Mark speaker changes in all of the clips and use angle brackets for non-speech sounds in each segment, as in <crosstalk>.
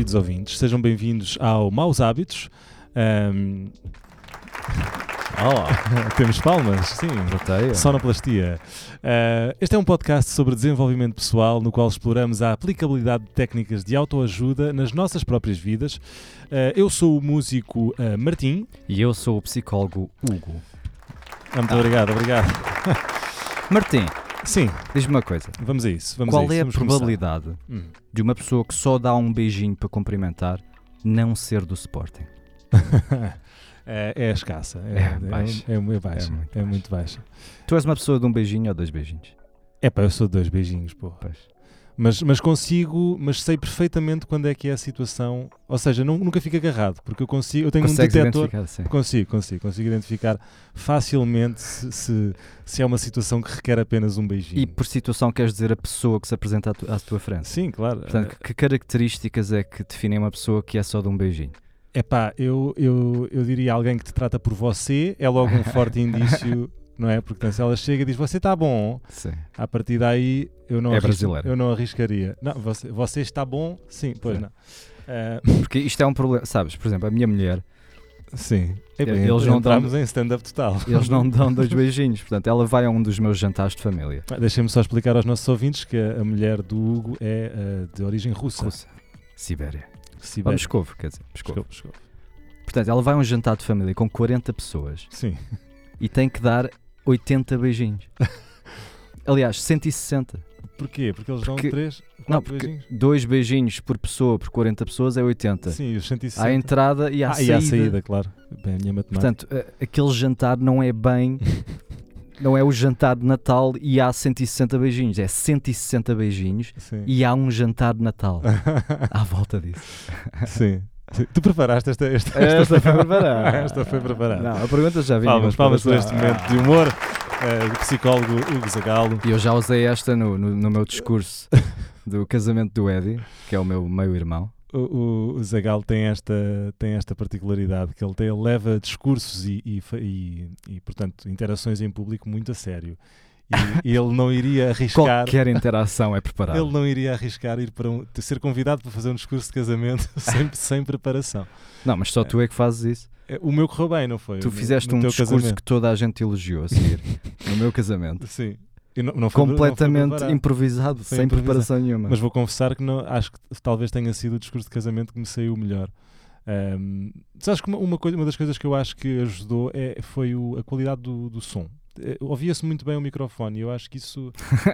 Speaker 1: queridos ouvintes. Sejam bem-vindos ao Maus Hábitos. Ahm, <laughs> temos palmas, sim.
Speaker 2: Roteia.
Speaker 1: Sonoplastia. Ah, este é um podcast sobre desenvolvimento pessoal no qual exploramos a aplicabilidade de técnicas de autoajuda nas nossas próprias vidas. Ah, eu sou o músico ah, Martim.
Speaker 2: E eu sou o psicólogo Hugo.
Speaker 1: Ah, muito obrigado, obrigado.
Speaker 2: Martim,
Speaker 1: Sim,
Speaker 2: diz-me uma coisa.
Speaker 1: vamos a isso. Vamos
Speaker 2: Qual
Speaker 1: a isso.
Speaker 2: é a
Speaker 1: Vamos
Speaker 2: probabilidade
Speaker 1: Hum.
Speaker 2: de uma pessoa que só dá um beijinho para cumprimentar não ser do Sporting? <laughs>
Speaker 1: é, é escassa.
Speaker 2: É baixa.
Speaker 1: É, é muito baixa.
Speaker 2: É muito
Speaker 1: É muito baixa.
Speaker 2: Tu és uma pessoa de um beijinho ou dois beijinhos?
Speaker 1: É pá, eu sou de dois beijinhos, pô.
Speaker 2: Pois.
Speaker 1: Mas, mas consigo, mas sei perfeitamente quando é que é a situação. Ou seja, não- nunca fico agarrado, porque eu consigo, eu tenho
Speaker 2: Consegues
Speaker 1: um detector. Consigo, consigo, consigo identificar facilmente se, se, se é uma situação que requer apenas um beijinho.
Speaker 2: E por situação queres dizer a pessoa que se apresenta à, tu- à tua frente?
Speaker 1: Sim, claro.
Speaker 2: Portanto, que características é que definem uma pessoa que é só de um beijinho?
Speaker 1: É pá, eu, eu, eu diria alguém que te trata por você é logo um forte <laughs> indício, não é? Porque então, se ela chega e diz você está bom,
Speaker 2: Sim.
Speaker 1: a partir daí eu não,
Speaker 2: É
Speaker 1: arrisco- eu não arriscaria. Não, você, você está bom? Sim, pois
Speaker 2: Sim.
Speaker 1: não. Ah,
Speaker 2: Porque isto é um problema, sabes? Por exemplo, a minha mulher,
Speaker 1: sim. É bem,
Speaker 2: Eles não dão-
Speaker 1: em stand-up total.
Speaker 2: eles não <laughs> dão dois beijinhos. Portanto, ela vai a um dos meus jantares de família.
Speaker 1: Ah, Deixem-me só explicar aos nossos ouvintes que a, mulher do Hugo é ah, de origem russa.
Speaker 2: Rússia. Sibéria. Ou
Speaker 1: Sibéria.
Speaker 2: Moscovo, quer dizer. Moscovo.
Speaker 1: Moscou.
Speaker 2: Portanto, ela vai a um jantar de família com 40 pessoas
Speaker 1: Sim.
Speaker 2: e tem que dar 80 beijinhos. <laughs> Aliás, 160.
Speaker 1: Porquê? Porque eles dão
Speaker 2: Porque-
Speaker 1: três,
Speaker 2: Não,
Speaker 1: quatro
Speaker 2: porque
Speaker 1: beijinhos?
Speaker 2: dois beijinhos por pessoa por 40 pessoas é 80.
Speaker 1: Sim, os 160.
Speaker 2: À entrada e à
Speaker 1: ah,
Speaker 2: saída.
Speaker 1: e à saída, claro. Bem, a minha matemática.
Speaker 2: Portanto, aquele jantar não é bem. <laughs> não é o jantar de Natal e há 160 beijinhos. É 160 beijinhos
Speaker 1: Sim.
Speaker 2: e há um jantar de Natal <laughs> à volta disso.
Speaker 1: Sim. <laughs> Tu preparaste esta, esta,
Speaker 2: Esta foi preparada. <laughs>
Speaker 1: Esta foi preparada.
Speaker 2: Não, a pergunta já vinha.
Speaker 1: palmas,
Speaker 2: mas
Speaker 1: palmas por este momento de humor eh, do psicólogo Hugo Zagalo.
Speaker 2: E eu já usei esta no, no, no meu discurso do casamento do Eddie, que é o meu meio-irmão.
Speaker 1: O, o, o Zagalo tem esta, tem esta particularidade que ele, tem, ele leva discursos e, e, e, e, portanto, interações em público muito a sério. E, e ele não iria arriscar.
Speaker 2: Qualquer interação é preparada.
Speaker 1: Ele não iria arriscar ir para um, ser convidado para fazer um discurso de casamento <laughs> sem, sem preparação.
Speaker 2: Não, mas só tu é que fazes isso.
Speaker 1: Eh, O meu correu bem, não foi?
Speaker 2: Tu
Speaker 1: No-
Speaker 2: fizeste
Speaker 1: no
Speaker 2: um
Speaker 1: teu
Speaker 2: discurso
Speaker 1: casamento.
Speaker 2: que toda a gente elogiou a seguir no meu casamento. <laughs>
Speaker 1: Sim. Não, não foi- não
Speaker 2: Completamente
Speaker 1: preparado.
Speaker 2: improvisado,
Speaker 1: Foi
Speaker 2: sem
Speaker 1: improvisado.
Speaker 2: preparação nenhuma.
Speaker 1: Mas vou confessar que não, acho que talvez tenha sido o discurso de casamento que me saiu melhor. Ahm, sabes que uma, uma, coisa, uma das coisas que eu acho que ajudou é, foi o- a qualidade do, do som. Eh, Ouvia-se muito bem o microfone e eu acho que isso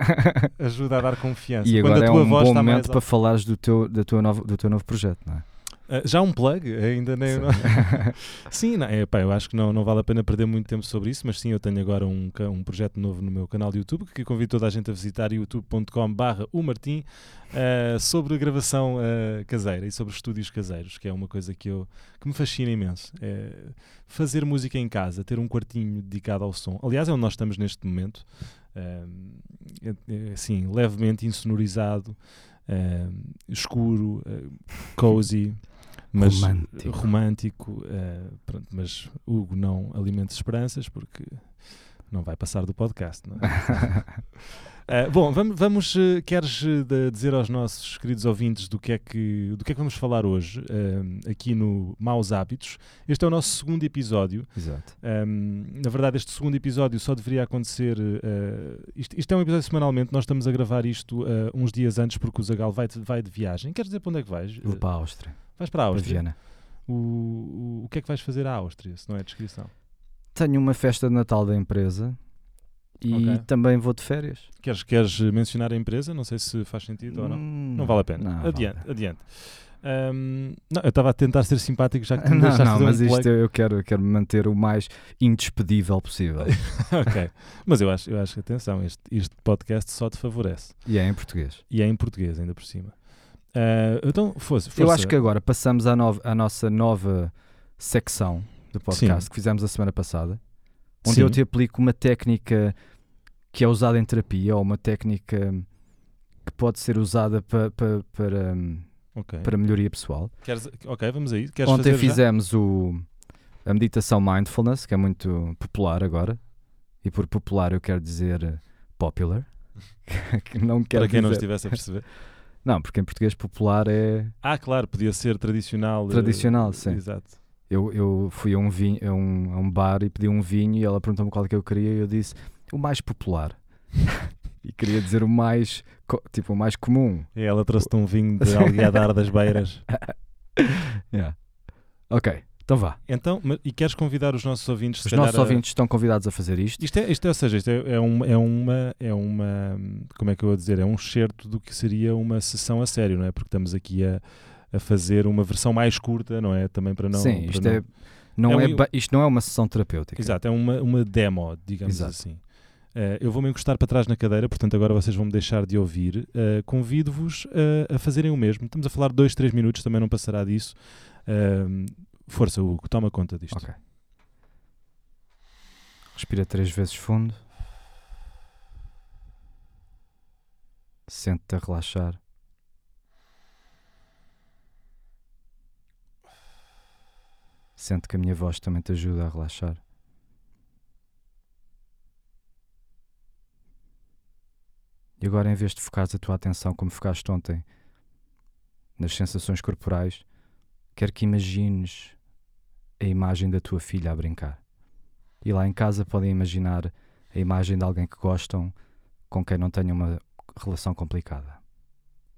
Speaker 1: <laughs> ajuda a dar confiança.
Speaker 2: e
Speaker 1: Quando
Speaker 2: agora
Speaker 1: a
Speaker 2: é
Speaker 1: tua
Speaker 2: um
Speaker 1: voz
Speaker 2: bom momento
Speaker 1: mais
Speaker 2: para falares do teu, da tua novo, do teu novo projeto, não é?
Speaker 1: Ah, já um plug? Ainda nem.
Speaker 2: Sim.
Speaker 1: não- <laughs> Sim, não, é, pá, eu acho que não, não vale a pena perder muito tempo sobre isso, mas sim, eu tenho agora um, um projeto novo no meu canal de YouTube que convido toda a gente a visitar youtube.com/barra o Martim ah, sobre gravação ah, caseira e sobre estúdios caseiros, que é uma coisa que, eu, que me fascina imenso. É fazer música em casa, ter um quartinho dedicado ao som. Aliás, é onde nós estamos neste momento, é, assim, levemente insonorizado, ah, escuro, ah, cozy <laughs> mas
Speaker 2: Romântico.
Speaker 1: romântico, eh, pronto, mas Hugo não alimente esperanças porque não vai passar do podcast, não é? <laughs> Eh, bom, vamos, vamos queres eh, de- dizer aos nossos queridos ouvintes do que é que, do que, é que vamos falar hoje aqui no Maus Hábitos. Este é o nosso segundo episódio.
Speaker 2: Exato.
Speaker 1: Um, na verdade, este segundo episódio só deveria acontecer. uh, isto, isto é um episódio semanalmente. Nós estamos a gravar isto uh, uns dias antes porque o Zagal vai, vai de viagem. Queres dizer para onde é que vais?
Speaker 2: Vou para a Áustria,
Speaker 1: Vais para a Áustria. O, o, o que é que vais fazer à Áustria, se não é descrição?
Speaker 2: Tenho uma festa de Natal da empresa e
Speaker 1: Ok.
Speaker 2: também vou de férias.
Speaker 1: Queres, queres mencionar a empresa? Não sei se faz sentido ou não.
Speaker 2: Hum,
Speaker 1: Não vale a pena.
Speaker 2: não vale
Speaker 1: adiante,
Speaker 2: pena.
Speaker 1: adiante. Um, não, eu estava a tentar ser simpático já que me <laughs>
Speaker 2: Não, não, mas
Speaker 1: um
Speaker 2: isto eu eu quero, eu quero manter o mais indespedível possível. <laughs>
Speaker 1: ok. Mas eu acho, eu acho que, atenção, este, este podcast só te favorece.
Speaker 2: e é em português.
Speaker 1: E é em português, ainda por cima. Ah, então,
Speaker 2: Eu
Speaker 1: força.
Speaker 2: acho que agora passamos à, nova- à nossa nova secção do podcast
Speaker 1: Sim.
Speaker 2: que fizemos a semana passada, onde
Speaker 1: Sim.
Speaker 2: eu te aplico uma técnica que é usada em terapia ou uma técnica que pode ser usada pa- pa- para, hum,
Speaker 1: Ok.
Speaker 2: para melhoria pessoal.
Speaker 1: Queres- ok, vamos aí. Queres
Speaker 2: Ontem
Speaker 1: já?
Speaker 2: fizemos o, a meditação mindfulness, que é muito popular agora. E por popular eu quero dizer popular. <laughs> que não quero
Speaker 1: Para quem não
Speaker 2: dizer-
Speaker 1: estivesse a perceber. <laughs>
Speaker 2: Não, porque em português popular é
Speaker 1: Ah, claro, podia ser tradicional. eh,
Speaker 2: Tradicional, sim.
Speaker 1: Exato.
Speaker 2: Eu, eu fui a um, vinho, a, um, a um bar e pedi um vinho e ela perguntou-me qual é que eu queria e eu disse o mais popular. <laughs> e queria dizer o mais, tipo, o mais comum.
Speaker 1: E ela trouxe-te um vinho de Alguiadar das Beiras. <laughs>
Speaker 2: Yeah. Ok, então vá.
Speaker 1: Então, e queres convidar os nossos ouvintes?
Speaker 2: Os nossos
Speaker 1: a-
Speaker 2: ouvintes estão convidados a fazer isto.
Speaker 1: Isto é, isto é, ou seja, isto é, é uma, é uma, é uma, como é que eu vou dizer, é um excerto do que seria uma sessão a sério, não é? Porque estamos aqui a, a fazer uma versão mais curta, não é? Também para não...
Speaker 2: Sim,
Speaker 1: para
Speaker 2: isto,
Speaker 1: não-
Speaker 2: é, não
Speaker 1: É
Speaker 2: é,
Speaker 1: um-
Speaker 2: isto não é uma sessão terapêutica.
Speaker 1: Exato, é uma, uma demo, digamos
Speaker 2: Exato.
Speaker 1: assim. Eh, eu vou-me encostar para trás na cadeira, portanto agora vocês vão me deixar de ouvir. Eh, Convido-vos a- a fazerem o mesmo. Estamos a falar dois, três minutos, também não passará disso. Força, Hugo, toma conta disto.
Speaker 2: Ok. Respira três vezes fundo. Sente-te a relaxar. Sente que a minha voz também te ajuda a relaxar. E agora, em vez de focares a tua atenção como focaste ontem nas sensações corporais, quero que imagines a imagem da tua filha a brincar. E lá em casa podem imaginar a imagem de alguém que gostam com quem não tenham uma relação complicada.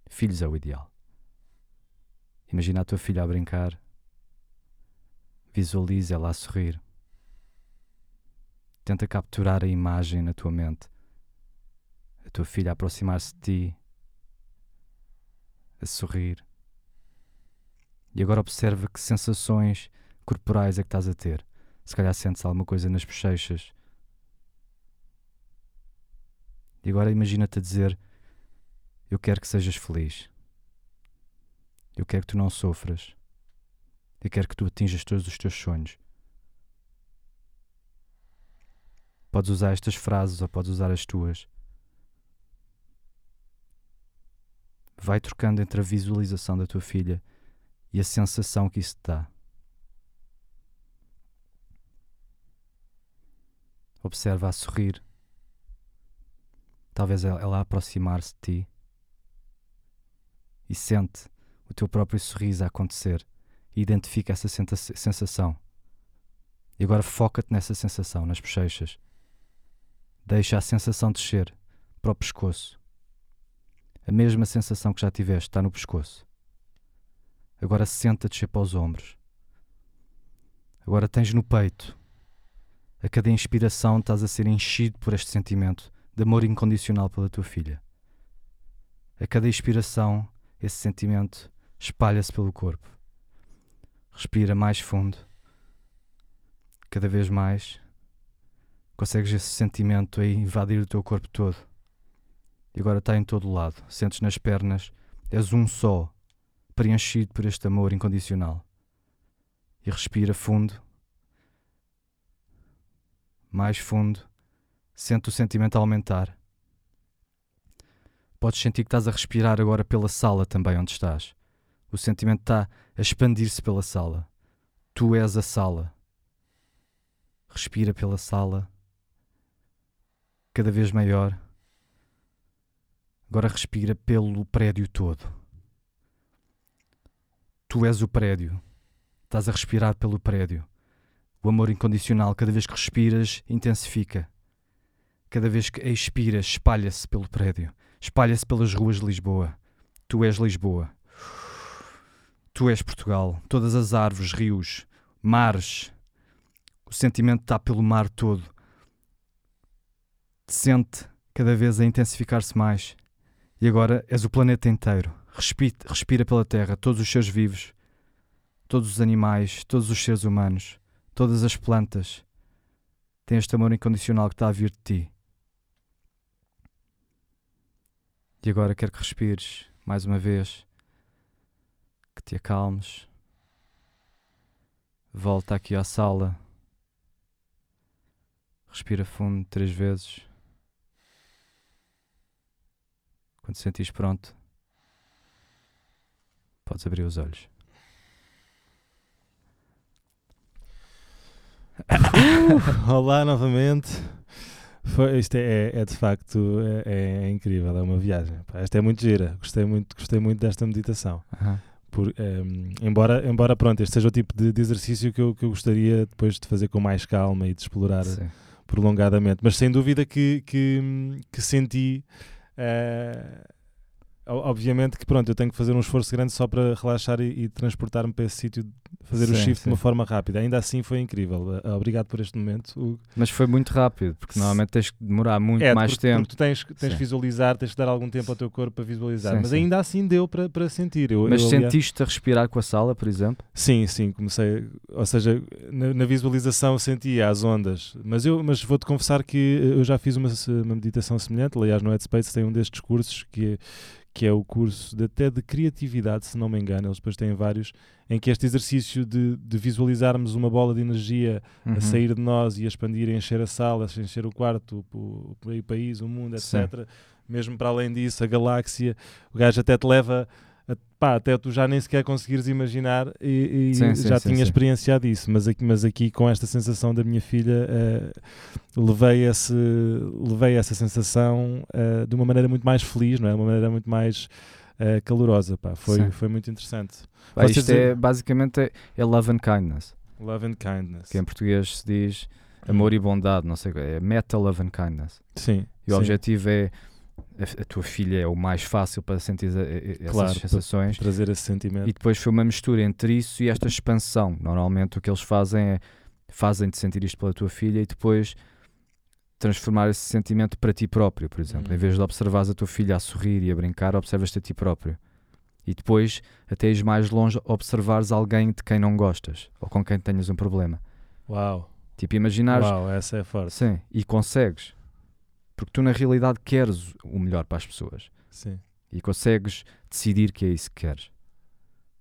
Speaker 2: Filhos é o ideal. Imagina a tua filha a brincar. Visualize ela a sorrir. Tenta capturar a imagem na tua mente. A tua filha a aproximar-se de ti, a sorrir. E agora observa que sensações corporais é que estás a ter. Se calhar sentes alguma coisa nas bochechas. E agora imagina-te a dizer: Eu quero que sejas feliz. Eu quero que tu não sofras. Eu quero que tu atinjas todos os teus sonhos. Podes usar estas frases ou podes usar as tuas. Vai trocando entre a visualização da tua filha e a sensação que isso te dá. Observa a sorrir. Talvez ela aproximar-se de ti e sente o teu próprio sorriso a acontecer e identifica essa sensação. E agora foca-te nessa sensação, nas bochechas. Deixa a sensação descer para o pescoço. A mesma sensação que já tiveste está no pescoço. Agora senta descer para os ombros. Agora tens no peito. A cada inspiração estás a ser enchido por este sentimento de amor incondicional pela tua filha. A cada expiração, esse sentimento espalha-se pelo corpo. Respira mais fundo. Cada vez mais consegues esse sentimento aí invadir o teu corpo todo. E agora está em todo lado. Sentes nas pernas, és um só, preenchido por este amor incondicional. E respira fundo. Mais fundo. Sente o sentimento aumentar. Podes sentir que estás a respirar agora pela sala também onde estás. O sentimento está a expandir-se pela sala. Tu és a sala. Respira pela sala. Cada vez maior. Agora respira pelo prédio todo. Tu és o prédio. Estás a respirar pelo prédio. O amor incondicional, cada vez que respiras, intensifica. Cada vez que expiras, espalha-se pelo prédio. Espalha-se pelas ruas de Lisboa. Tu és Lisboa. Tu és Portugal. Todas as árvores, rios, mares. O sentimento está pelo mar todo. Sente cada vez a intensificar-se mais. E agora és o planeta inteiro. Respira, respira pela terra, todos os seres vivos, todos os animais, todos os seres humanos, todas as plantas. Tem este amor incondicional que está a vir de ti. E agora quero que respires mais uma vez, que te acalmes. Volta aqui à sala. Respira fundo três vezes. Quando sentires pronto, podes abrir os olhos. <laughs>
Speaker 1: Olá novamente. Foi, isto é, é, é de facto é, é incrível, é uma viagem. Pá, esta é muito gira, gostei muito, gostei muito desta meditação.
Speaker 2: Aham.
Speaker 1: Por, ehm, embora, embora pronto, este seja o tipo de, de exercício que eu, que eu gostaria depois de fazer com mais calma e de explorar
Speaker 2: Sim.
Speaker 1: prolongadamente, mas sem dúvida que, que, que senti. o- obviamente que pronto, eu tenho que fazer um esforço grande só para relaxar e, e transportar-me para esse sítio, fazer o
Speaker 2: Sim,
Speaker 1: shift de uma
Speaker 2: sim.
Speaker 1: forma rápida. Ainda assim foi incrível. Eh, Obrigado por este momento. Hugo.
Speaker 2: Mas foi muito rápido, porque normalmente tens que demorar muito
Speaker 1: É,
Speaker 2: mais
Speaker 1: porque,
Speaker 2: tempo.
Speaker 1: porque tu tens, tens
Speaker 2: Sim.
Speaker 1: que visualizar, tens que dar algum tempo ao teu corpo para visualizar.
Speaker 2: Sim,
Speaker 1: mas
Speaker 2: sim.
Speaker 1: ainda assim deu para, para sentir. Eu,
Speaker 2: Mas
Speaker 1: eu, aliás-
Speaker 2: sentiste a respirar com a sala, por exemplo?
Speaker 1: Sim, sim, comecei. Ou seja, na, na visualização sentia as ondas. Mas eu mas vou-te confessar que eu já fiz uma, uma meditação semelhante. Aliás, no Headspace tem um destes cursos que é, que é o curso de, até de criatividade, se não me engano. Eles depois têm vários, em que este exercício de, de visualizarmos uma bola de energia
Speaker 2: Uhum.
Speaker 1: a sair de nós e a expandir, a encher a sala, a encher o quarto, o, o país, o mundo,
Speaker 2: Sim.
Speaker 1: etc. Mesmo para além disso, a galáxia, o gajo até te leva, pá, até tu já nem sequer conseguires imaginar e, e
Speaker 2: Sim, sim,
Speaker 1: já
Speaker 2: sim,
Speaker 1: tinha experienciado isso, mas aqui, mas aqui com esta sensação da minha filha, eh, levei, esse, levei essa sensação eh, de uma maneira muito mais feliz, não é? De uma maneira muito mais eh, calorosa, pá. Foi, foi muito interessante.
Speaker 2: Pá, isto
Speaker 1: dizem-
Speaker 2: é basicamente é, é love and kindness,
Speaker 1: Love and kindness.
Speaker 2: que em português se diz amor e bondade, não sei é meta love and kindness.
Speaker 1: Sim.
Speaker 2: E o objetivo é a, a tua filha é o mais fácil para sentir essas
Speaker 1: Claro,
Speaker 2: sensações.
Speaker 1: Trazer esse sentimento.
Speaker 2: E depois foi uma mistura entre isso e esta expansão. Normalmente o que eles fazem é fazem-te sentir isto pela tua filha e depois transformar esse sentimento para ti próprio, por exemplo.
Speaker 1: Hum.
Speaker 2: Em vez de observares a tua filha a sorrir e a brincar, observas-te a ti próprio. E depois, até ires mais longe, observares alguém de quem não gostas ou com quem tenhas um problema.
Speaker 1: Uau.
Speaker 2: Tipo, imaginares,
Speaker 1: Uau, essa é forte.
Speaker 2: sim, e consegues. Porque tu, na realidade, queres o melhor para as pessoas
Speaker 1: Sim.
Speaker 2: e consegues decidir que é isso que queres.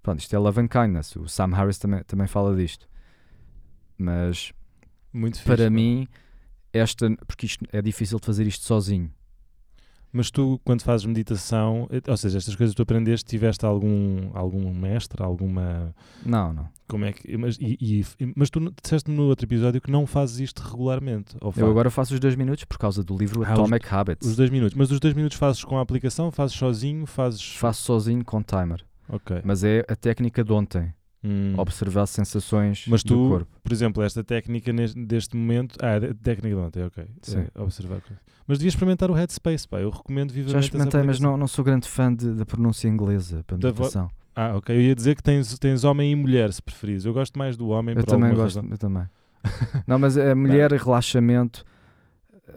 Speaker 2: Pronto, isto é love and kindness. O Sam Harris também, também fala disto. Mas
Speaker 1: Muito
Speaker 2: para mim, esta. Porque isto é difícil de fazer isto sozinho.
Speaker 1: Mas tu, quando fazes meditação, eh, ou seja, estas coisas que tu aprendeste, tiveste algum, algum mestre, alguma.
Speaker 2: Não, não.
Speaker 1: Como é que. Mas, e, e- mas tu disseste no outro episódio que não fazes isto regularmente. Ou
Speaker 2: Eu
Speaker 1: fazes?
Speaker 2: agora faço os dois minutos por causa do livro
Speaker 1: Ah, os-
Speaker 2: Atomic Habits.
Speaker 1: Os dois minutos. Mas os dois minutos fazes com a aplicação, fazes sozinho, fazes.
Speaker 2: Faço sozinho com timer.
Speaker 1: Ok.
Speaker 2: Mas é a técnica de ontem.
Speaker 1: Hum.
Speaker 2: Observar sensações
Speaker 1: Mas
Speaker 2: do
Speaker 1: tu,
Speaker 2: corpo.
Speaker 1: por exemplo, esta técnica neste, deste momento. Ah, técnica de ontem, ok.
Speaker 2: Sim.
Speaker 1: É, observar. Mas devias experimentar o Headspace, pá. Eu recomendo vivamente.
Speaker 2: Já experimentei, mas não, não sou grande fã de- da pronúncia inglesa para meditação.
Speaker 1: Ah, ok. Eu ia dizer que tens, tens homem e mulher, se preferires. Eu gosto mais do homem
Speaker 2: Eu também gosto,
Speaker 1: razão.
Speaker 2: eu também. <laughs> Não, mas a mulher, relaxamento,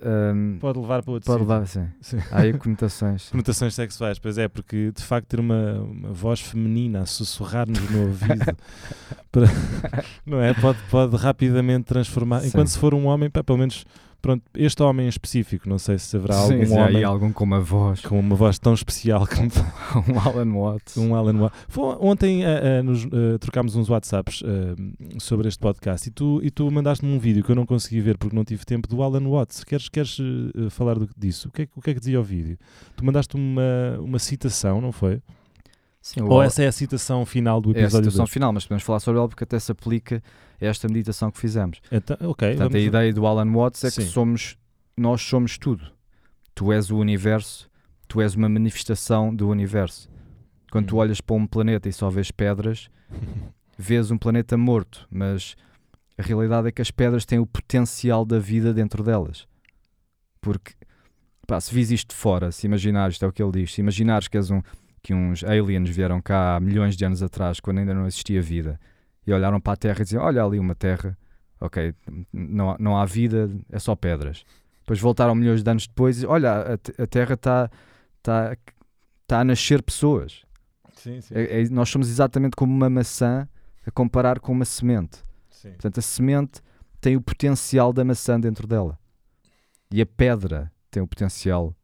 Speaker 2: hum,
Speaker 1: Pode levar para outro
Speaker 2: pode
Speaker 1: sítio.
Speaker 2: levar, sim.
Speaker 1: Sim.
Speaker 2: Há aí conotações. <laughs>
Speaker 1: Conotações sexuais, pois é, porque de facto ter uma, uma voz feminina a sussurrar-nos no ouvido <laughs> para- não é? Pode, pode rapidamente transformar.
Speaker 2: Sim.
Speaker 1: Enquanto se for um homem, pá, pelo menos pronto, este homem em específico, não sei se haverá
Speaker 2: Sim,
Speaker 1: algum homem
Speaker 2: algum com uma voz,
Speaker 1: com uma voz tão especial como <laughs>
Speaker 2: um Alan Watts.
Speaker 1: um Alan Watts. Foi- Ontem ah, ah, nos, ah, trocámos uns WhatsApps sobre este podcast e tu, e tu mandaste-me um vídeo que eu não consegui ver porque não tive tempo do Alan Watts. Queres, queres falar do- disso? O que, é, que- o que é que dizia o vídeo? Tu mandaste uma, uma citação, não foi?
Speaker 2: Sim,
Speaker 1: Ou essa é a citação final do
Speaker 2: é a
Speaker 1: episódio dois?
Speaker 2: final, mas podemos falar sobre ela porque até se aplica a esta meditação que fizemos.
Speaker 1: Então, ok,
Speaker 2: Portanto, a ideia do Alan Watts é que
Speaker 1: Sim.
Speaker 2: somos, nós somos tudo. Tu és o universo, tu és uma manifestação do universo. Quando tu
Speaker 1: Hum.
Speaker 2: olhas para um planeta e só vês pedras, <laughs> vês um planeta morto, mas a realidade é que as pedras têm o potencial da vida dentro delas. Porque, pá, se vis isto de fora, se imaginares, isto é o que ele diz, se imaginares que, és um, que uns aliens vieram cá há milhões de anos atrás, quando ainda não existia vida, e olharam para a Terra e diziam, olha ali uma Terra, ok, não, há- não há vida, é só pedras. Depois voltaram milhões de anos depois e, olha, a, a Terra está tá, tá a nascer pessoas.
Speaker 1: Sim, sim,
Speaker 2: É- é- nós somos exatamente como uma maçã a comparar com uma semente.
Speaker 1: sim.
Speaker 2: Portanto, a semente tem o potencial da maçã dentro dela. E a pedra tem o potencial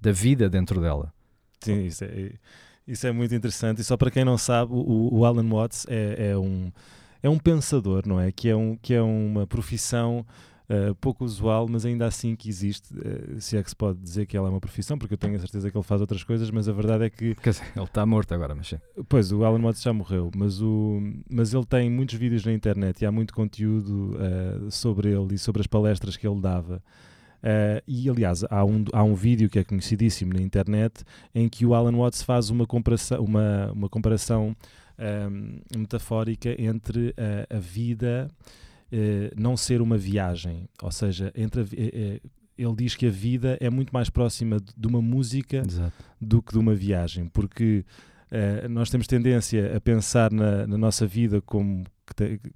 Speaker 2: da vida dentro dela.
Speaker 1: Sim, isso é, isso é muito interessante. E só para quem não sabe, o, o Alan Watts é, é um, é um pensador, não é? Que é, um, que é uma profissão eh, pouco usual, mas ainda assim que existe. eh, se é que se pode dizer que ela é uma profissão, porque eu tenho a certeza que ele faz outras coisas, mas a verdade é que
Speaker 2: Quer dizer, ele está morto agora, mas sim.
Speaker 1: Pois, o Alan Watts já morreu, mas, o, mas ele tem muitos vídeos na internet e há muito conteúdo eh, sobre ele e sobre as palestras que ele dava. Uh, e aliás, há um, há um vídeo que é conhecidíssimo na internet em que o Alan Watts faz uma comparação, uma, uma comparação um, metafórica entre a, a vida uh, não ser uma viagem, ou seja, entre a, uh, ele diz que a vida é muito mais próxima de uma música
Speaker 2: Exato.
Speaker 1: do que de uma viagem, porque uh, nós temos tendência a pensar na, na nossa vida como,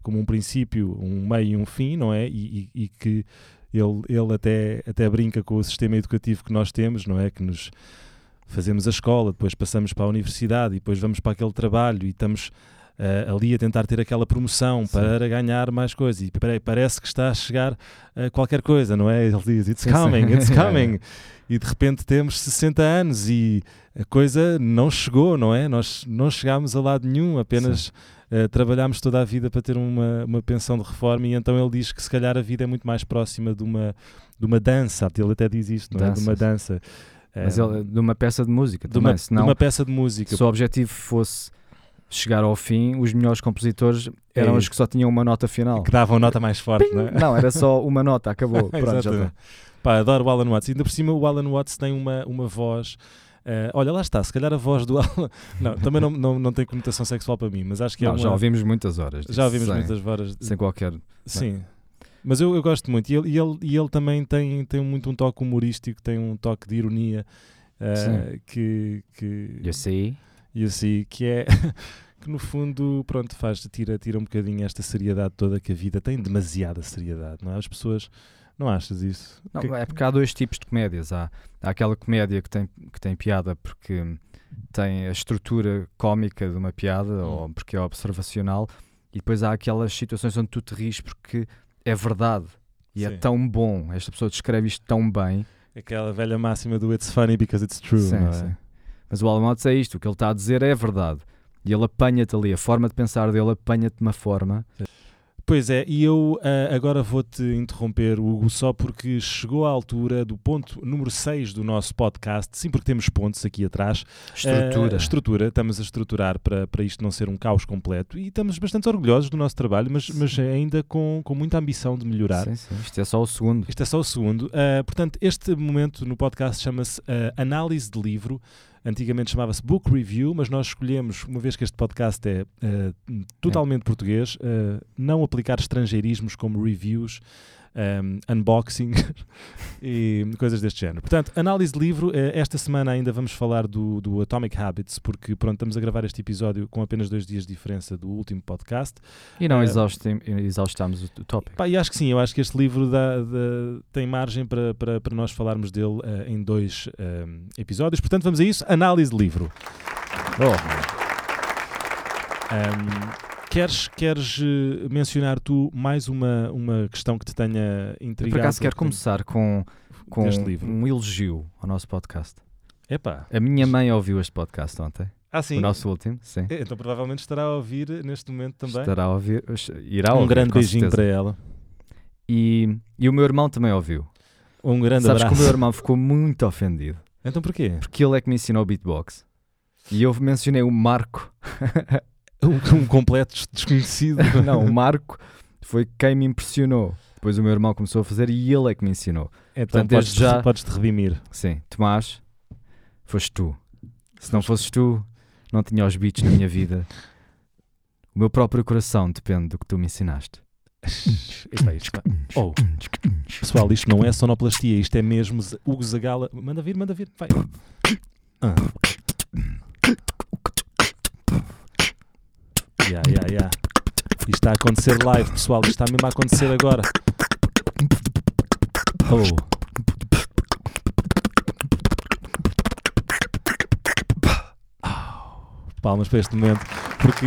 Speaker 1: como um princípio, um meio e um fim, não é? E, e, e, que ele, ele até, até brinca com o sistema educativo que nós temos, não é? Que nos fazemos a escola, depois passamos para a universidade e depois vamos para aquele trabalho e estamos uh, ali a tentar ter aquela promoção Sim. para ganhar mais coisas. E peraí, parece que está a chegar a qualquer coisa, não é? Ele diz: It's coming, it's <laughs> coming. e de repente temos 60 anos e a coisa não chegou, não é? Nós não chegámos a lado nenhum, apenas uh, trabalhámos toda a vida para ter uma, uma pensão de reforma. E então ele diz que se calhar a vida é muito mais próxima de uma, de uma dança. Ele até diz isto, não é? De uma dança.
Speaker 2: Mas ele, de uma peça de música
Speaker 1: de
Speaker 2: também,
Speaker 1: uma,
Speaker 2: senão,
Speaker 1: de uma peça de música.
Speaker 2: Se o objetivo fosse chegar ao fim, os melhores compositores eram é os que só tinham uma nota final.
Speaker 1: Que davam nota mais forte,
Speaker 2: Ping!
Speaker 1: não é?
Speaker 2: Não, era só uma nota, acabou. <laughs> Pronto, já está.
Speaker 1: Pá, adoro o Alan Watts. Ainda por cima, o Alan Watts tem uma, uma voz. Uh, olha, lá está, se calhar a voz do Alan. <laughs> Não, também não, não, não tem conotação sexual para mim, mas acho que é
Speaker 2: não,
Speaker 1: uma...
Speaker 2: Já ouvimos muitas horas.
Speaker 1: Já ouvimos
Speaker 2: sem,
Speaker 1: muitas horas.
Speaker 2: Sem qualquer.
Speaker 1: Sim. Mas eu, eu gosto muito. E ele, e ele, e ele também tem, tem muito um toque humorístico, tem um toque de ironia. Uh, que, que.
Speaker 2: Eu sei.
Speaker 1: Eu sei, que é. <laughs> que no fundo, pronto, faz, tira, tira um bocadinho esta seriedade toda que a vida tem, demasiada seriedade, não é? As pessoas, não achas isso?
Speaker 2: Não,
Speaker 1: que...
Speaker 2: é porque há dois tipos de comédias. Há, há aquela comédia que tem, que tem piada porque tem a estrutura cómica de uma piada hum. ou porque é observacional, e depois há aquelas situações onde tu te rires porque é verdade e é sim. é tão bom. Esta pessoa descreve isto tão bem.
Speaker 1: Aquela velha máxima do it's funny because it's true.
Speaker 2: Sim,
Speaker 1: é?
Speaker 2: sim. Mas o Alan é isto, o que ele está a dizer é verdade. E ele apanha-te ali, a forma de pensar dele apanha-te de uma forma.
Speaker 1: Pois é, e eu uh, agora vou-te interromper, Hugo, só porque chegou a altura do ponto número 6 do nosso podcast. Sim, porque temos pontos aqui atrás.
Speaker 2: Estrutura.
Speaker 1: Uh, estrutura, estamos a estruturar para, para isto não ser um caos completo e estamos bastante orgulhosos do nosso trabalho, mas, mas ainda com, com muita ambição de melhorar.
Speaker 2: Sim, sim. Isto é só o segundo.
Speaker 1: Isto é só o segundo. Uh, portanto, este momento no podcast chama-se Análise de Livro. Antigamente chamava-se Book Review, mas nós escolhemos, uma vez que este podcast é uh, totalmente é. português, uh, não aplicar estrangeirismos como reviews um, unboxing <laughs> e coisas deste género. Portanto, análise de livro. Eh, esta semana ainda vamos falar do, do Atomic Habits, porque pronto, estamos a gravar este episódio com apenas dois dias de diferença do último podcast.
Speaker 2: E não uh, exaustamos o, o tópico.
Speaker 1: Pá, e acho que sim, eu acho que este livro dá, dá, tem margem para, para, para nós falarmos dele uh, em dois uh, episódios. Portanto, vamos a isso. Análise de livro. Oh. Um, Queres, queres uh, mencionar tu mais uma, uma questão que te tenha intrigado? Eu
Speaker 2: por acaso quero começar com, com um elogio ao nosso podcast.
Speaker 1: Epá.
Speaker 2: A minha mãe ouviu este podcast ontem.
Speaker 1: Ah, sim?
Speaker 2: O nosso último, sim.
Speaker 1: É, então provavelmente estará a ouvir neste momento também.
Speaker 2: Estará a ouvir, irá
Speaker 1: um
Speaker 2: ouvir.
Speaker 1: Um grande
Speaker 2: beijinho
Speaker 1: certeza. para ela.
Speaker 2: E, e o meu irmão também ouviu.
Speaker 1: Um grande
Speaker 2: Sabes
Speaker 1: abraço.
Speaker 2: que o meu irmão ficou muito ofendido.
Speaker 1: Então porquê?
Speaker 2: Porque ele é que me ensinou beatbox. E eu mencionei o Marco <laughs>
Speaker 1: um, um completo desconhecido. <laughs>
Speaker 2: Não, o Marco foi quem me impressionou. Depois o meu irmão começou a fazer e ele é que me ensinou.
Speaker 1: Então Portanto, podes, já... podes te redimir.
Speaker 2: Sim, Tomás, foste tu. Se não fosses tu, não tinha os beats na minha vida. O meu próprio coração depende do que tu me ensinaste. <laughs>
Speaker 1: Isto... oh. Pessoal, isto não é sonoplastia, isto é mesmo Hugo Zagala. Manda vir, manda vir. Vai. <coughs> Ah. Yeah, yeah, yeah. Isto está a acontecer live, pessoal. Isto está mesmo a acontecer agora. Oh. Palmas para este momento, porque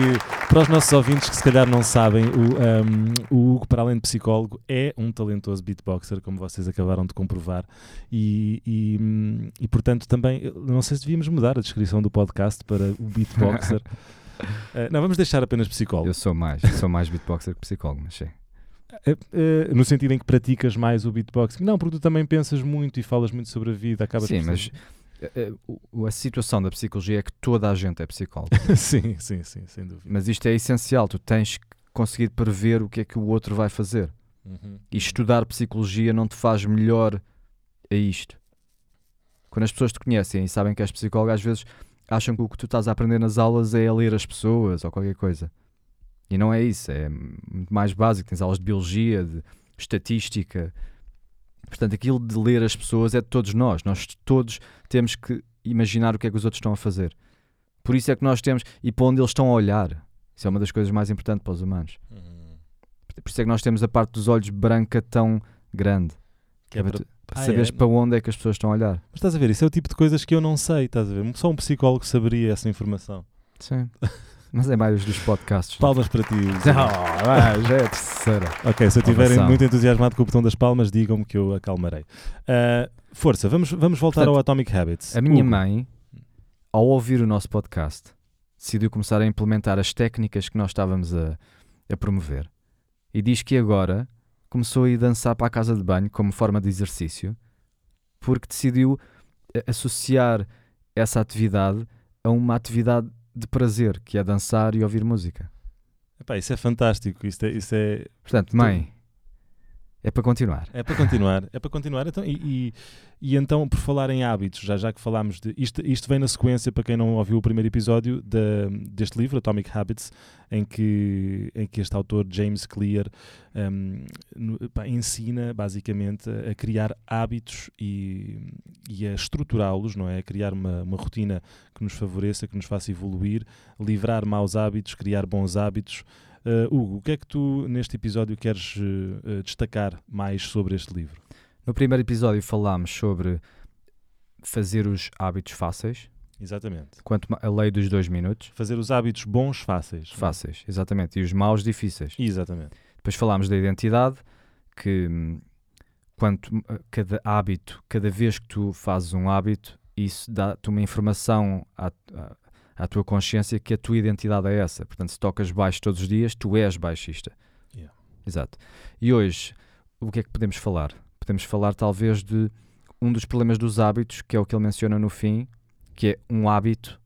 Speaker 1: para os nossos ouvintes que se calhar não sabem, o, um, o Hugo, para além de psicólogo, é um talentoso beatboxer, como vocês acabaram de comprovar, e, e, hum, e portanto também, não sei se devíamos mudar a descrição do podcast para o beatboxer. <laughs> Uh, não, vamos deixar apenas psicólogo.
Speaker 2: Eu sou mais, sou mais beatboxer que psicólogo, mas sim.
Speaker 1: Uh, uh, no sentido em que praticas mais o beatboxing. Não, porque tu também pensas muito e falas muito sobre a vida. Acabas
Speaker 2: sim, mas a situação da psicologia é que toda a gente é psicólogo. <laughs>
Speaker 1: sim, sim, sim, sem dúvida.
Speaker 2: Mas isto é essencial. Tu tens que conseguir prever o que é que o outro vai fazer.
Speaker 1: Uhum.
Speaker 2: E estudar psicologia não te faz melhor é isto. Quando as pessoas te conhecem e sabem que és psicólogo, às vezes acham que o que tu estás a aprender nas aulas é a ler as pessoas ou qualquer coisa. E não é isso, é muito mais básico. Tens aulas de biologia, de estatística. Portanto, aquilo de ler as pessoas é de todos nós. Nós todos temos que imaginar o que é que os outros estão a fazer. Por isso é que nós temos, e para onde eles estão a olhar. Isso é uma das coisas mais importantes para os humanos.
Speaker 1: Uhum.
Speaker 2: Por isso é que nós temos a parte dos olhos branca tão grande.
Speaker 1: Que é
Speaker 2: para,
Speaker 1: para- Ah,
Speaker 2: saberes
Speaker 1: é?
Speaker 2: para onde é que as pessoas estão a olhar.
Speaker 1: Mas estás a ver, isso é o tipo de coisas que eu não sei, estás a ver? Só um psicólogo saberia essa informação.
Speaker 2: Sim. <laughs> Mas é mais dos podcasts.
Speaker 1: Palmas para ti. <laughs>
Speaker 2: Não, já é a terceira.
Speaker 1: Ok, se eu estiverem muito entusiasmado com o botão das palmas, digam-me que eu acalmarei. Ah, força, vamos, vamos voltar
Speaker 2: Portanto,
Speaker 1: ao Atomic Habits.
Speaker 2: A minha
Speaker 1: Hugo.
Speaker 2: mãe, ao ouvir o nosso podcast, decidiu começar a implementar as técnicas que nós estávamos a, a promover. E diz que agora começou a ir dançar para a casa de banho como forma de exercício, porque decidiu a- associar essa atividade a uma atividade de prazer, que é dançar e ouvir música.
Speaker 1: Epá, isso é fantástico. Isso é, isso é,
Speaker 2: Portanto, mãe, é para continuar.
Speaker 1: é para continuar. É para continuar. Então, e, e- e então, por falar em hábitos, já, já que falámos de. Isto, isto vem na sequência, para quem não ouviu o primeiro episódio da- deste livro, Atomic Habits, em que, em que este autor, James Clear, pá, ensina basicamente a, a criar hábitos e, e a estruturá-los, não é? A criar uma, uma rotina que nos favoreça, que nos faça evoluir, livrar maus hábitos, criar bons hábitos. Uh, Hugo, o que é que tu neste episódio queres uh, destacar mais sobre este livro?
Speaker 2: No primeiro episódio falámos sobre fazer os hábitos fáceis,
Speaker 1: Exatamente.
Speaker 2: quanto a lei dos dois minutos.
Speaker 1: Fazer os hábitos bons fáceis.
Speaker 2: Fáceis, exatamente. E os maus difíceis.
Speaker 1: Exatamente.
Speaker 2: Depois falámos da identidade, que hum, quanto hum, cada hábito, cada vez que tu fazes um hábito, isso dá-te uma informação à, à, à tua consciência que a tua identidade é essa. Portanto, se tocas baixo todos os dias, tu és baixista.
Speaker 1: Yeah.
Speaker 2: Exato. E hoje, o que é que podemos falar? Podemos falar talvez de um dos problemas dos hábitos, que é o que ele menciona no fim, que é um hábito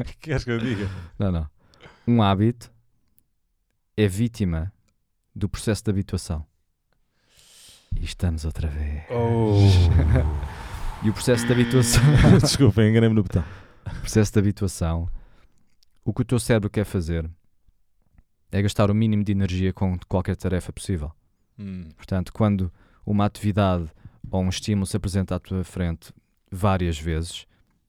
Speaker 2: <laughs>
Speaker 1: Queres que eu diga?
Speaker 2: Não, não. Um hábito é vítima do processo de habituação. E estamos outra vez.
Speaker 1: Oh. <laughs>
Speaker 2: E o processo de habituação, <laughs>
Speaker 1: Desculpa, enganei-me no botão.
Speaker 2: o processo de habituação, o que o teu cérebro quer fazer é gastar o mínimo de energia com qualquer tarefa possível.
Speaker 1: Hum,
Speaker 2: Portanto, quando uma atividade ou um estímulo se apresenta à tua frente várias vezes,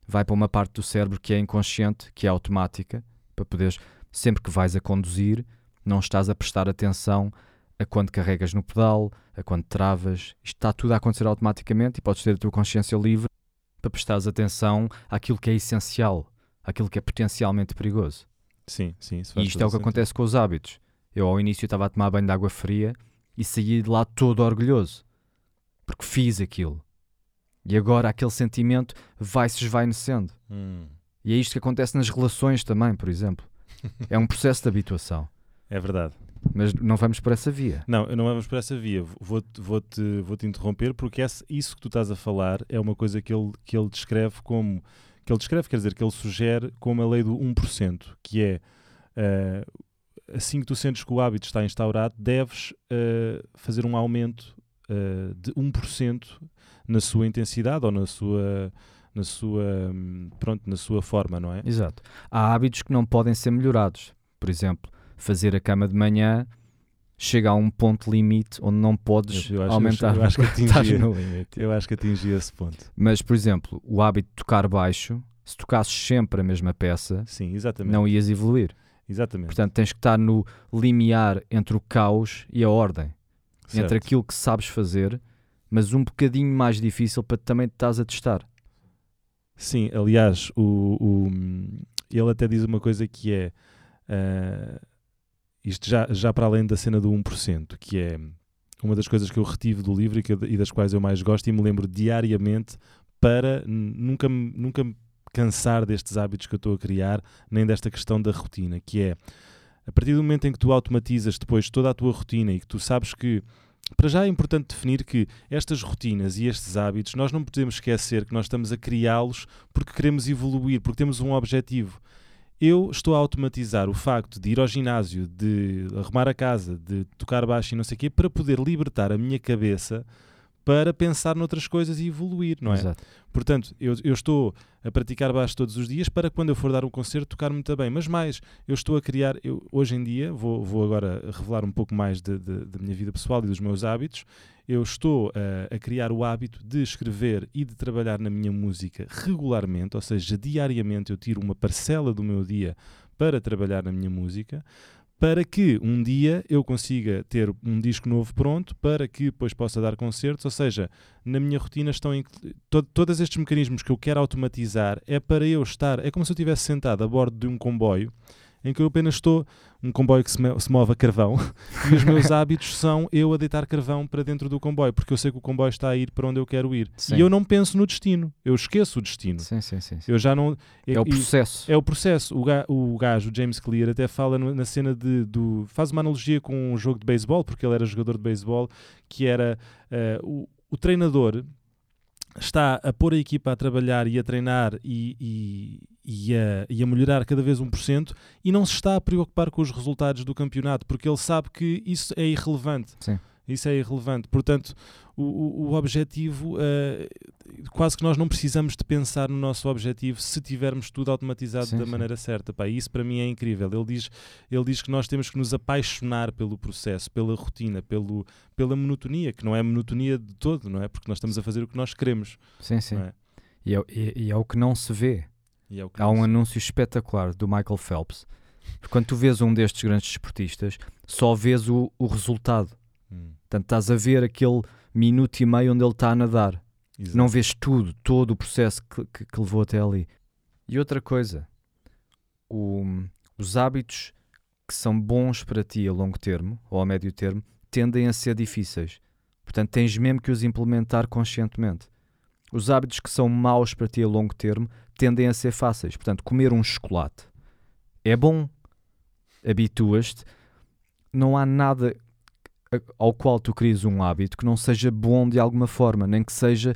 Speaker 2: vai para uma parte do cérebro que é inconsciente, que é automática, para poderes, sempre que vais a conduzir, não estás a prestar atenção a quando carregas no pedal, a quando travas. Isto está tudo a acontecer automaticamente e podes ter a tua consciência livre para prestares atenção àquilo que é essencial, àquilo que é potencialmente perigoso.
Speaker 1: Sim, sim. Isso
Speaker 2: E isto é o que acontece com os hábitos. Eu ao início estava a tomar banho de água fria e saí de lá todo orgulhoso. Porque fiz aquilo. E agora aquele sentimento vai-se esvainecendo.
Speaker 1: Hum,
Speaker 2: E é isto que acontece nas relações também, por exemplo. <laughs> É um processo de habituação.
Speaker 1: É verdade.
Speaker 2: Mas não vamos por essa via.
Speaker 1: Não, não vamos por essa via. Vou-te vou -te, vou -te interromper porque esse, isso que tu estás a falar é uma coisa que ele, que ele descreve como. Que ele descreve, quer dizer, que ele sugere como a lei do 1%, que é eh, assim que tu sentes que o hábito está instaurado, deves eh, fazer um aumento eh, de 1% na sua intensidade ou na sua. Na sua, hum, pronto, na sua forma, não é?
Speaker 2: Exato. Há hábitos que não podem ser melhorados. Por exemplo, fazer a cama de manhã chega a um ponto limite onde não podes
Speaker 1: Eu- eu acho-
Speaker 2: aumentar.
Speaker 1: eu acho que <laughs>
Speaker 2: Estás
Speaker 1: atingi-
Speaker 2: no limite.
Speaker 1: Eu acho que atingi esse ponto.
Speaker 2: Mas, por exemplo, o hábito de tocar baixo, se tocasses sempre a mesma peça,
Speaker 1: Sim, exatamente.
Speaker 2: não ias evoluir.
Speaker 1: Exatamente.
Speaker 2: Portanto, tens que estar no limiar entre o caos e a ordem.
Speaker 1: Certo.
Speaker 2: Entre aquilo que sabes fazer, mas um bocadinho mais difícil para também te estás a testar.
Speaker 1: Sim, aliás, o, o- ele até diz uma coisa que é ah, isto já, já para além da cena do 1%, que é uma das coisas que eu retive do livro e, que, e das quais eu mais gosto e me lembro diariamente para nunca, nunca cansar destes hábitos que eu estou a criar, nem desta questão da rotina, que é a partir do momento em que tu automatizas depois toda a tua rotina e que tu sabes que para já é importante definir que estas rotinas e estes hábitos nós não podemos esquecer que nós estamos a criá-los porque queremos evoluir, porque temos um objetivo. Eu estou a automatizar o facto de ir ao ginásio, de arrumar a casa, de tocar baixo e não sei o quê, para poder libertar a minha cabeça para pensar noutras coisas e evoluir, não é?
Speaker 2: Exato.
Speaker 1: Portanto, eu, eu estou a praticar baixo todos os dias para quando eu for dar um concerto tocar muito bem. Mas mais, eu estou a criar, eu, hoje em dia, vou, vou agora revelar um pouco mais da minha vida pessoal e dos meus hábitos. Eu estou a, a criar o hábito de escrever e de trabalhar na minha música regularmente, ou seja, diariamente eu tiro uma parcela do meu dia para trabalhar na minha música, para que um dia eu consiga ter um disco novo pronto, para que depois possa dar concertos, ou seja, na minha rotina estão to- todos estes mecanismos que eu quero automatizar é para eu estar, é como se eu estivesse sentado a bordo de um comboio em que eu apenas estou, um comboio que se, move a carvão, <laughs> e os meus hábitos são eu a deitar carvão para dentro do comboio, porque eu sei que o comboio está a ir para onde eu quero ir.
Speaker 2: Sim.
Speaker 1: E eu não penso no destino, eu esqueço o destino.
Speaker 2: Sim, sim, sim. sim.
Speaker 1: Eu já não.
Speaker 2: É o
Speaker 1: e-
Speaker 2: processo.
Speaker 1: é o processo. O, ga, o gajo, o James Clear, até fala na cena de. Do, faz uma analogia com um jogo de beisebol, porque ele era jogador de beisebol, que era eh, o, o treinador está a pôr a equipa a trabalhar e a treinar e, e, e, a, e a melhorar cada vez 1% e não se está a preocupar com os resultados do campeonato, porque ele sabe que isso é irrelevante.
Speaker 2: Sim.
Speaker 1: Isso é irrelevante. Portanto, o, o, o objetivo, eh, quase que nós não precisamos de pensar no nosso objetivo se tivermos tudo automatizado
Speaker 2: Sim,
Speaker 1: da
Speaker 2: sim.
Speaker 1: maneira certa. Pá, isso para mim é incrível. Ele diz, ele diz que nós temos que nos apaixonar pelo processo, pela rotina, pelo, pela monotonia, que não é monotonia de todo, não é? Porque nós estamos a fazer o que nós queremos.
Speaker 2: Sim, sim.
Speaker 1: É?
Speaker 2: E, é, e- e é o que não se vê.
Speaker 1: É
Speaker 2: Há um anúncio espetacular do Michael Phelps. Porque quando tu vês um destes grandes desportistas, só vês o, o resultado.
Speaker 1: Hum,
Speaker 2: Portanto, estás a ver aquele minuto e meio onde ele está a nadar.
Speaker 1: exato.
Speaker 2: Não vês tudo, todo o processo que, que- que levou até ali. E outra coisa, o- os hábitos que são bons para ti a longo termo ou a médio termo tendem a ser difíceis. Portanto, tens mesmo que os implementar conscientemente. Os hábitos que são maus para ti a longo termo tendem a ser fáceis. Portanto, comer um chocolate é bom, habituas-te, não há nada ao qual tu crias um hábito que não seja bom de alguma forma, nem que seja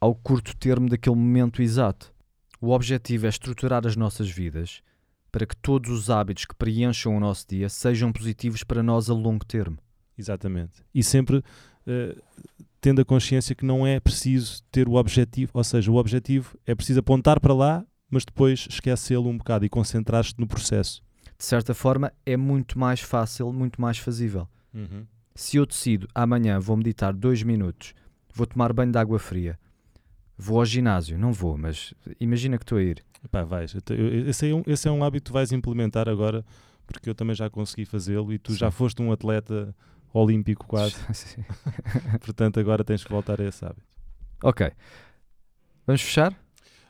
Speaker 2: ao curto termo daquele momento exato. O objetivo é estruturar as nossas vidas para que todos os hábitos que preencham o nosso dia sejam positivos para nós a longo termo.
Speaker 1: Exatamente. E sempre eh, tendo a consciência que não é preciso ter o objetivo, ou seja, o objetivo é preciso apontar para lá, mas depois esquecê-lo um bocado e concentrar-te no processo.
Speaker 2: De certa forma, é muito mais fácil, muito mais fazível. Se eu decido amanhã vou meditar dois minutos, vou tomar banho de água fria, vou ao ginásio, não vou, mas imagina que estou a ir.
Speaker 1: Pá, vais. Esse é, um, esse é um hábito que tu vais implementar agora, porque eu também já consegui fazê-lo e tu
Speaker 2: Sim.
Speaker 1: já foste um atleta olímpico quase, <laughs> portanto agora tens que voltar a esse hábito.
Speaker 2: ok. Vamos fechar?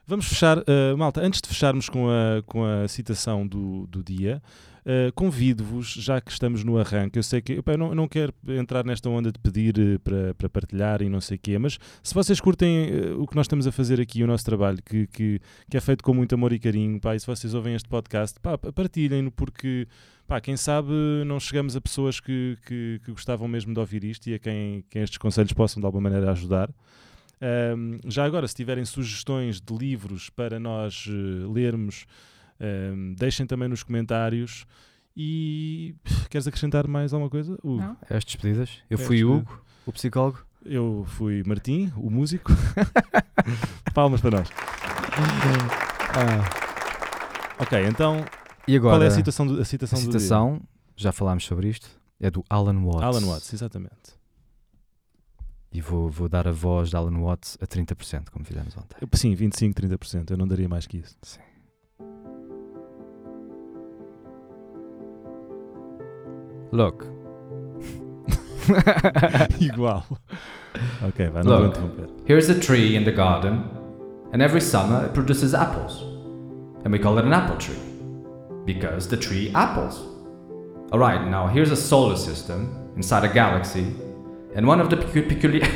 Speaker 1: Vamos fechar, uh, malta, antes de fecharmos com a, com a citação do, do dia, uh, convido-vos, já que estamos no arranque, eu sei que epá, eu não, eu não quero entrar nesta onda de pedir uh, para, para partilhar e não sei o quê, mas se vocês curtem o que nós estamos a fazer aqui, o nosso trabalho, que, que, que é feito com muito amor e carinho, pá, e se vocês ouvem este podcast, pá, partilhem-no, porque pá, quem sabe não chegamos a pessoas que, que, que gostavam mesmo de ouvir isto e a quem, quem estes conselhos possam de alguma maneira ajudar. Um, já agora, se tiverem sugestões de livros para nós uh, lermos, um, deixem também nos comentários. E queres acrescentar mais alguma coisa? Hugo?
Speaker 2: Não. É as despedidas. Eu
Speaker 1: É
Speaker 2: fui Hugo, o psicólogo.
Speaker 1: Eu fui Martim, o músico. <laughs> Palmas para nós. Ok, então
Speaker 2: E agora,
Speaker 1: qual é a citação do, a
Speaker 2: a
Speaker 1: citação, do
Speaker 2: citação, já falámos sobre isto, é do Alan Watts.
Speaker 1: Alan Watts, exatamente.
Speaker 2: E vou, vou dar a voz de Alan Watts a 30%, como fizemos ontem.
Speaker 1: Sim, 25, 30%. Eu não daria mais que isso.
Speaker 2: Sim. Look, <laughs>
Speaker 1: Igual. Ok, vai, não
Speaker 2: Look.
Speaker 3: Here's a tree in the garden, and every summer it produces apples. And we call it an apple tree. Because the tree apples. Alright, now here's a solar system inside a galaxy, and one of the pecu- peculiar. <laughs>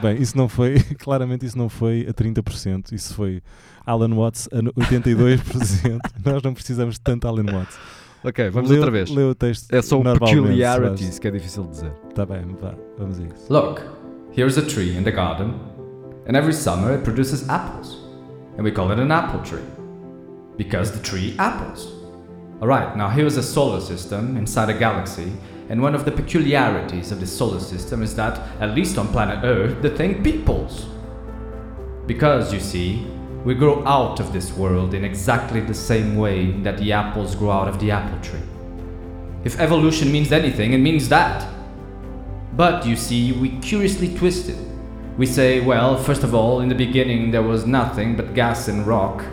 Speaker 1: Bem, isso não foi, <laughs> claramente isso não foi a 30%, isso foi Alan Watts a 82%. <laughs> Nós não precisamos de tanto Alan Watts.
Speaker 2: ok, vamos
Speaker 1: Lê o-
Speaker 2: outra vez.
Speaker 1: Lê o texto
Speaker 2: É só o
Speaker 1: normalmente,
Speaker 2: peculiarities que é difícil de dizer.
Speaker 1: Está bem, vá, vamos a isso.
Speaker 3: Look, here's a tree in the garden, and every summer it produces apples.
Speaker 2: and we call it an apple tree. Because the tree apples. Alright, now here's a solar system inside a galaxy, and one of the peculiarities of the solar system is that, at least on planet Earth, the thing peoples. Because, you see, we grow out of this world in exactly the same way that the apples grow out of the apple tree. If evolution means anything, it means that. But, you see, we curiously twist it. We say, well, first of all, in the beginning there was nothing but gas and rock,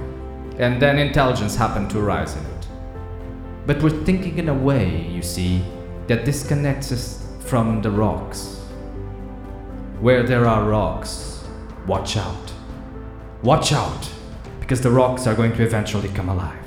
Speaker 2: and then intelligence happened to arise in it. But we're thinking in a way, you see, that disconnects us from the rocks. Where there are rocks, watch out. Watch out, because the rocks are going to eventually come alive.